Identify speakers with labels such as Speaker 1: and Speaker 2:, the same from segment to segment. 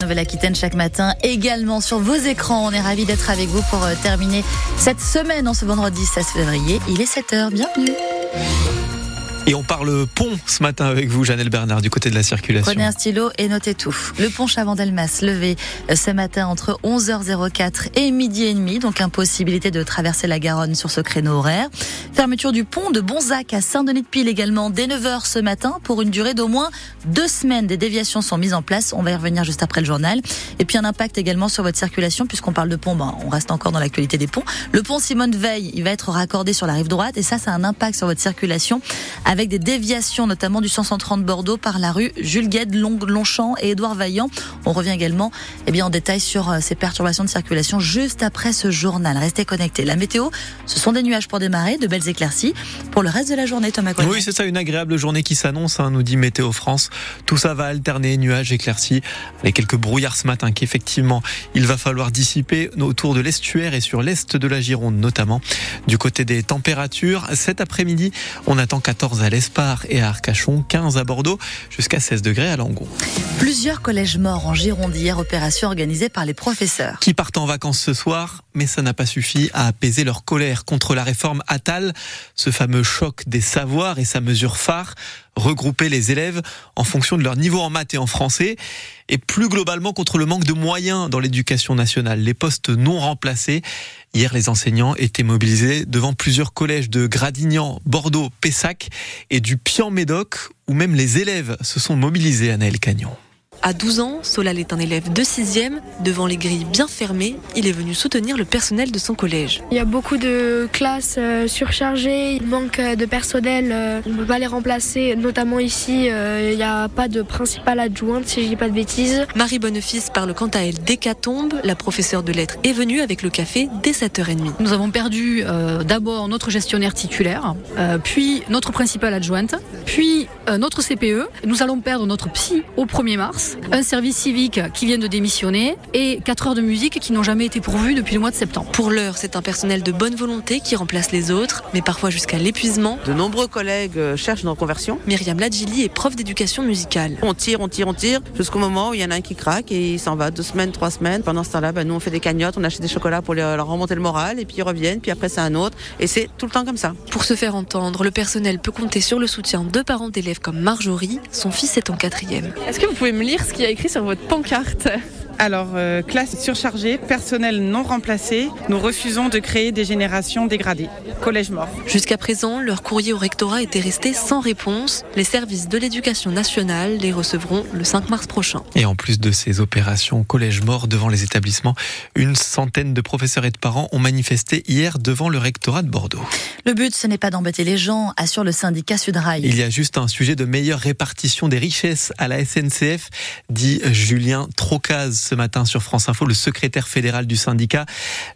Speaker 1: Nouvelle-Aquitaine chaque matin, également sur vos écrans. On est ravis d'être avec vous pour euh, terminer cette semaine en ce vendredi 16 février. Il est 7h, bienvenue.
Speaker 2: Et on parle pont ce matin avec vous, Janelle Bernard, du côté de la circulation.
Speaker 1: Prenez un stylo et notez tout. Le pont Chavandelmas levé euh, ce matin entre 11h04 et midi et demi, donc impossibilité de traverser la Garonne sur ce créneau horaire. Fermeture du pont de Bonzac à Saint-Denis-de-Pile également dès 9h ce matin pour une durée d'au moins deux semaines. Des déviations sont mises en place. On va y revenir juste après le journal. Et puis un impact également sur votre circulation puisqu'on parle de pont. Ben, on reste encore dans l'actualité des ponts. Le pont Simone Veil, il va être raccordé sur la rive droite et ça, ça a un impact sur votre circulation avec des déviations notamment du 130 Bordeaux par la rue Jules Gued, Longchamp et Édouard Vaillant. On revient également eh bien, en détail sur euh, ces perturbations de circulation juste après ce journal. Restez connectés. La météo, ce sont des nuages pour démarrer, de belles éclaircies. Pour le reste de la journée, Thomas.
Speaker 2: Oui, c'est ça, une agréable journée qui s'annonce, hein, nous dit Météo France. Tout ça va alterner, nuages, éclaircies, avec quelques brouillards ce matin qu'effectivement il va falloir dissiper autour de l'estuaire et sur l'est de la Gironde notamment. Du côté des températures, cet après-midi, on attend 14 à l'Espagne et à Arcachon, 15 à Bordeaux, jusqu'à 16 degrés à Langon.
Speaker 1: Plusieurs collèges morts en Gironde hier, opération organisée par les professeurs.
Speaker 2: Qui partent en vacances ce soir, mais ça n'a pas suffi à apaiser leur colère contre la réforme Attal, ce fameux choc des savoirs et sa mesure phare, regrouper les élèves en fonction de leur niveau en maths et en français, et plus globalement contre le manque de moyens dans l'éducation nationale, les postes non remplacés. Hier, les enseignants étaient mobilisés devant plusieurs collèges de Gradignan, Bordeaux, Pessac et du Pian-Médoc, où même les élèves se sont mobilisés à Naël Cagnon.
Speaker 3: À 12 ans, Solal est un élève de 6e. Devant les grilles bien fermées, il est venu soutenir le personnel de son collège.
Speaker 4: Il y a beaucoup de classes euh, surchargées, il manque de personnel, euh, on ne peut pas les remplacer. Notamment ici, euh, il n'y a pas de principale adjointe, si je dis pas de bêtises.
Speaker 3: Marie Bonnefils parle quant à elle d'hécatombe. La professeure de lettres est venue avec le café dès 7h30.
Speaker 5: Nous avons perdu d'abord notre gestionnaire titulaire, puis notre principale adjointe, puis notre CPE. Nous allons perdre notre psy au 1er mars un service civique qui vient de démissionner et 4 heures de musique qui n'ont jamais été pourvues depuis le mois de septembre.
Speaker 3: Pour l'heure, c'est un personnel de bonne volonté qui remplace les autres, mais parfois jusqu'à l'épuisement.
Speaker 6: De nombreux collègues euh, cherchent une reconversion.
Speaker 3: Myriam Ladjili est prof d'éducation musicale.
Speaker 6: On tire, on tire, on tire, jusqu'au moment où il y en a un qui craque et il s'en va deux semaines, trois semaines. Pendant ce temps-là, ben, nous on fait des cagnottes, on achète des chocolats pour leur remonter le moral et puis ils reviennent, puis après c'est un autre. Et c'est tout le temps comme ça.
Speaker 3: Pour se faire entendre, le personnel peut compter sur le soutien de parents d'élèves comme Marjorie. Son fils est en quatrième.
Speaker 7: Est-ce que vous pouvez me lire ce qu'il y a écrit sur votre pancarte
Speaker 8: alors, euh, classe surchargée, personnel non remplacé, nous refusons de créer des générations dégradées. Collège mort.
Speaker 3: Jusqu'à présent, leur courrier au rectorat était resté sans réponse. Les services de l'éducation nationale les recevront le 5 mars prochain.
Speaker 2: Et en plus de ces opérations collège mort devant les établissements, une centaine de professeurs et de parents ont manifesté hier devant le rectorat de Bordeaux.
Speaker 1: Le but, ce n'est pas d'embêter les gens, assure le syndicat Sudrail.
Speaker 2: Il y a juste un sujet de meilleure répartition des richesses à la SNCF, dit Julien Trocaz ce matin sur France Info, le secrétaire fédéral du syndicat.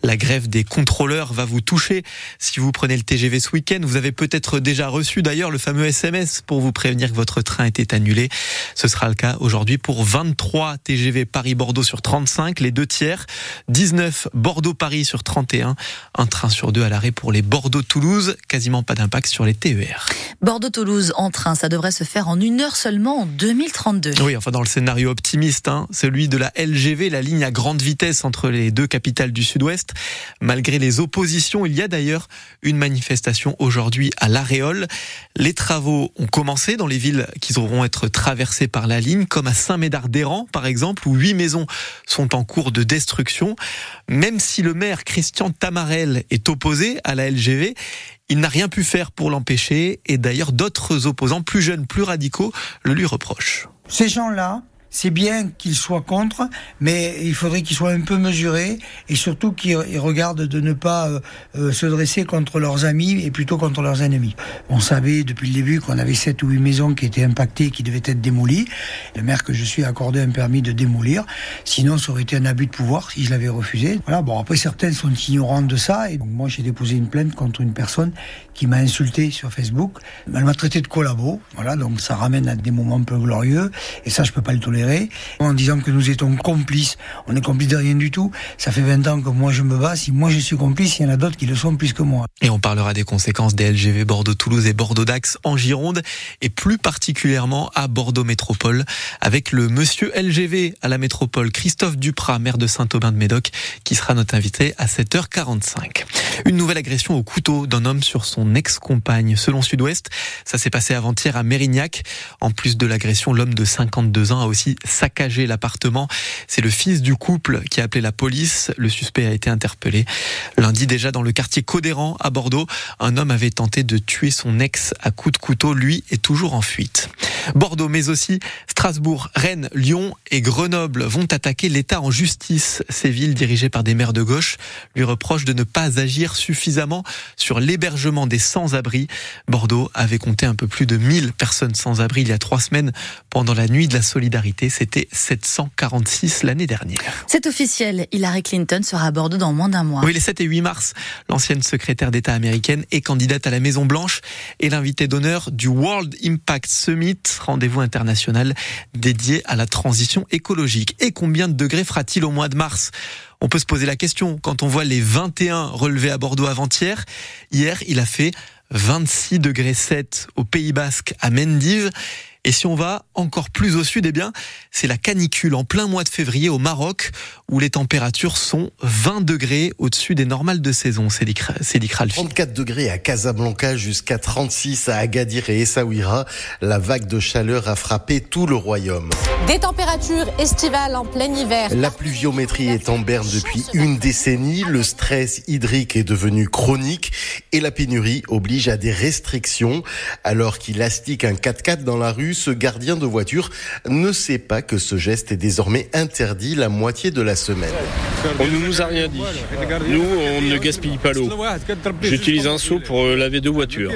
Speaker 2: La grève des contrôleurs va vous toucher. Si vous prenez le TGV ce week-end, vous avez peut-être déjà reçu d'ailleurs le fameux SMS pour vous prévenir que votre train était annulé. Ce sera le cas aujourd'hui pour 23 TGV Paris-Bordeaux sur 35, les deux tiers, 19 Bordeaux-Paris sur 31, un train sur deux à l'arrêt pour les Bordeaux-Toulouse, quasiment pas d'impact sur les TER.
Speaker 1: Bordeaux-Toulouse en train, ça devrait se faire en une heure seulement en 2032.
Speaker 2: Oui, enfin dans le scénario optimiste, hein, celui de la LG la ligne à grande vitesse entre les deux capitales du Sud-Ouest. Malgré les oppositions, il y a d'ailleurs une manifestation aujourd'hui à l'Aréole. Les travaux ont commencé dans les villes qui devront être traversées par la ligne, comme à Saint-Médard-d'Héran, par exemple, où huit maisons sont en cours de destruction. Même si le maire Christian Tamarel est opposé à la LGV, il n'a rien pu faire pour l'empêcher et d'ailleurs d'autres opposants plus jeunes, plus radicaux le lui reprochent.
Speaker 9: Ces gens-là, c'est bien qu'ils soient contre, mais il faudrait qu'ils soient un peu mesurés et surtout qu'ils regardent de ne pas euh, euh, se dresser contre leurs amis et plutôt contre leurs ennemis. On savait depuis le début qu'on avait sept ou huit maisons qui étaient impactées, qui devaient être démolies. Le maire que je suis a accordé un permis de démolir. Sinon, ça aurait été un abus de pouvoir si je l'avais refusé. Voilà. Bon, après certains sont ignorants de ça et donc moi j'ai déposé une plainte contre une personne qui m'a insulté sur Facebook. Elle m'a traité de collabo. Voilà, donc ça ramène à des moments peu glorieux et ça je peux pas le tolérer en disant que nous étions complices. On est complices de rien du tout. Ça fait 20 ans que moi je me bats. Si moi je suis complice, il y en a d'autres qui le sont plus que moi.
Speaker 2: Et on parlera des conséquences des LGV Bordeaux-Toulouse et Bordeaux-Dax en Gironde, et plus particulièrement à Bordeaux Métropole, avec le monsieur LGV à la métropole, Christophe Duprat, maire de Saint-Aubin-de-Médoc, qui sera notre invité à 7h45. Une nouvelle agression au couteau d'un homme sur son ex-compagne. Selon Sud-Ouest, ça s'est passé avant-hier à Mérignac. En plus de l'agression, l'homme de 52 ans a aussi saccagé l'appartement. C'est le fils du couple qui a appelé la police. Le suspect a été interpellé. Lundi déjà dans le quartier Codéran à Bordeaux, un homme avait tenté de tuer son ex à coups de couteau. Lui est toujours en fuite. Bordeaux, mais aussi Strasbourg, Rennes, Lyon et Grenoble vont attaquer l'État en justice. Ces villes dirigées par des maires de gauche lui reprochent de ne pas agir suffisamment sur l'hébergement des sans-abri. Bordeaux avait compté un peu plus de 1000 personnes sans abri il y a trois semaines pendant la nuit de la solidarité. C'était 746 l'année dernière.
Speaker 1: C'est officiel. Hillary Clinton sera à Bordeaux dans moins d'un mois.
Speaker 2: Oui, les 7 et 8 mars, l'ancienne secrétaire d'État américaine est candidate à la Maison Blanche et l'invité d'honneur du World Impact Summit, rendez-vous international dédié à la transition écologique. Et combien de degrés fera-t-il au mois de mars? On peut se poser la question quand on voit les 21 relevés à Bordeaux avant-hier. Hier, il a fait 26 degrés 7 au Pays Basque à Mendive. Et si on va encore plus au sud, eh bien, c'est la canicule en plein mois de février au Maroc, où les températures sont 20 degrés au-dessus des normales de saison. C'est
Speaker 10: 34 degrés à Casablanca jusqu'à 36 à Agadir et Essaouira. La vague de chaleur a frappé tout le royaume.
Speaker 11: Des températures estivales en plein hiver.
Speaker 10: La pluviométrie est en berne depuis une décennie. Le stress hydrique est devenu chronique et la pénurie oblige à des restrictions. Alors qu'il astique un 4x4 dans la rue, ce gardien de voiture ne sait pas que ce geste est désormais interdit la moitié de la semaine.
Speaker 12: On ne nous a rien dit. Nous, on ne gaspille pas l'eau. J'utilise un seau pour euh, laver deux voitures.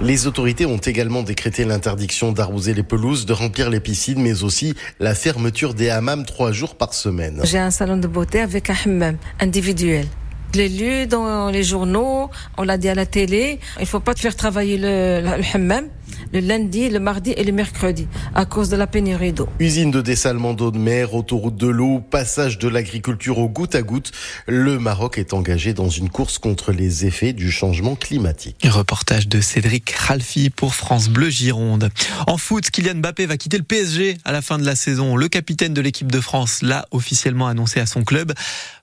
Speaker 10: Les autorités ont également décrété l'interdiction d'arroser les pelouses, de remplir les piscines, mais aussi la fermeture des hammams trois jours par semaine.
Speaker 13: J'ai un salon de beauté avec un hammam individuel. Je l'ai lu dans les journaux, on l'a dit à la télé. Il faut pas faire travailler le, le hammam le lundi, le mardi et le mercredi à cause de la pénurie d'eau.
Speaker 10: Usine de dessalement d'eau de mer, autoroute de l'eau, passage de l'agriculture au goutte à goutte, le Maroc est engagé dans une course contre les effets du changement climatique.
Speaker 2: Reportage de Cédric Ralfi pour France Bleu Gironde. En foot, Kylian Mbappé va quitter le PSG à la fin de la saison. Le capitaine de l'équipe de France l'a officiellement annoncé à son club.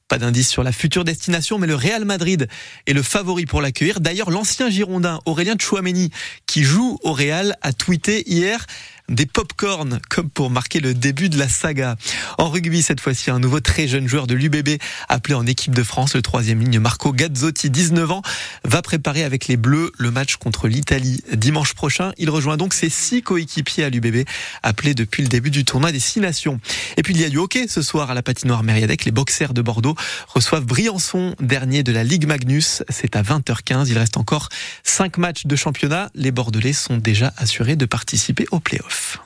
Speaker 2: Pas d'indice sur la future destination, mais le Real Madrid est le favori pour l'accueillir. D'ailleurs, l'ancien Girondin Aurélien Chouameni, qui joue au Real, a tweeté hier des pop-corn comme pour marquer le début de la saga. En rugby, cette fois-ci, un nouveau très jeune joueur de l'UBB appelé en équipe de France, le troisième ligne Marco Gazzotti, 19 ans, va préparer avec les Bleus le match contre l'Italie dimanche prochain. Il rejoint donc ses six coéquipiers à l'UBB, appelés depuis le début du tournoi des six nations. Et puis il y a du hockey ce soir à la patinoire Mériadec. Les boxers de Bordeaux reçoivent Briançon, dernier de la Ligue Magnus. C'est à 20h15. Il reste encore cinq matchs de championnat. Les Bordelais sont déjà assurés de participer aux playoffs. life